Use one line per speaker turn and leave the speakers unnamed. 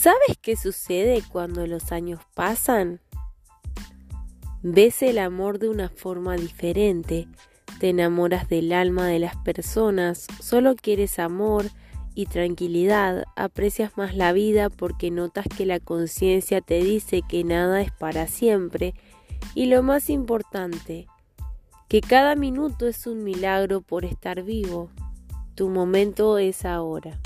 ¿Sabes qué sucede cuando los años pasan? Ves el amor de una forma diferente, te enamoras del alma de las personas, solo quieres amor y tranquilidad, aprecias más la vida porque notas que la conciencia te dice que nada es para siempre y lo más importante, que cada minuto es un milagro por estar vivo. Tu momento es ahora.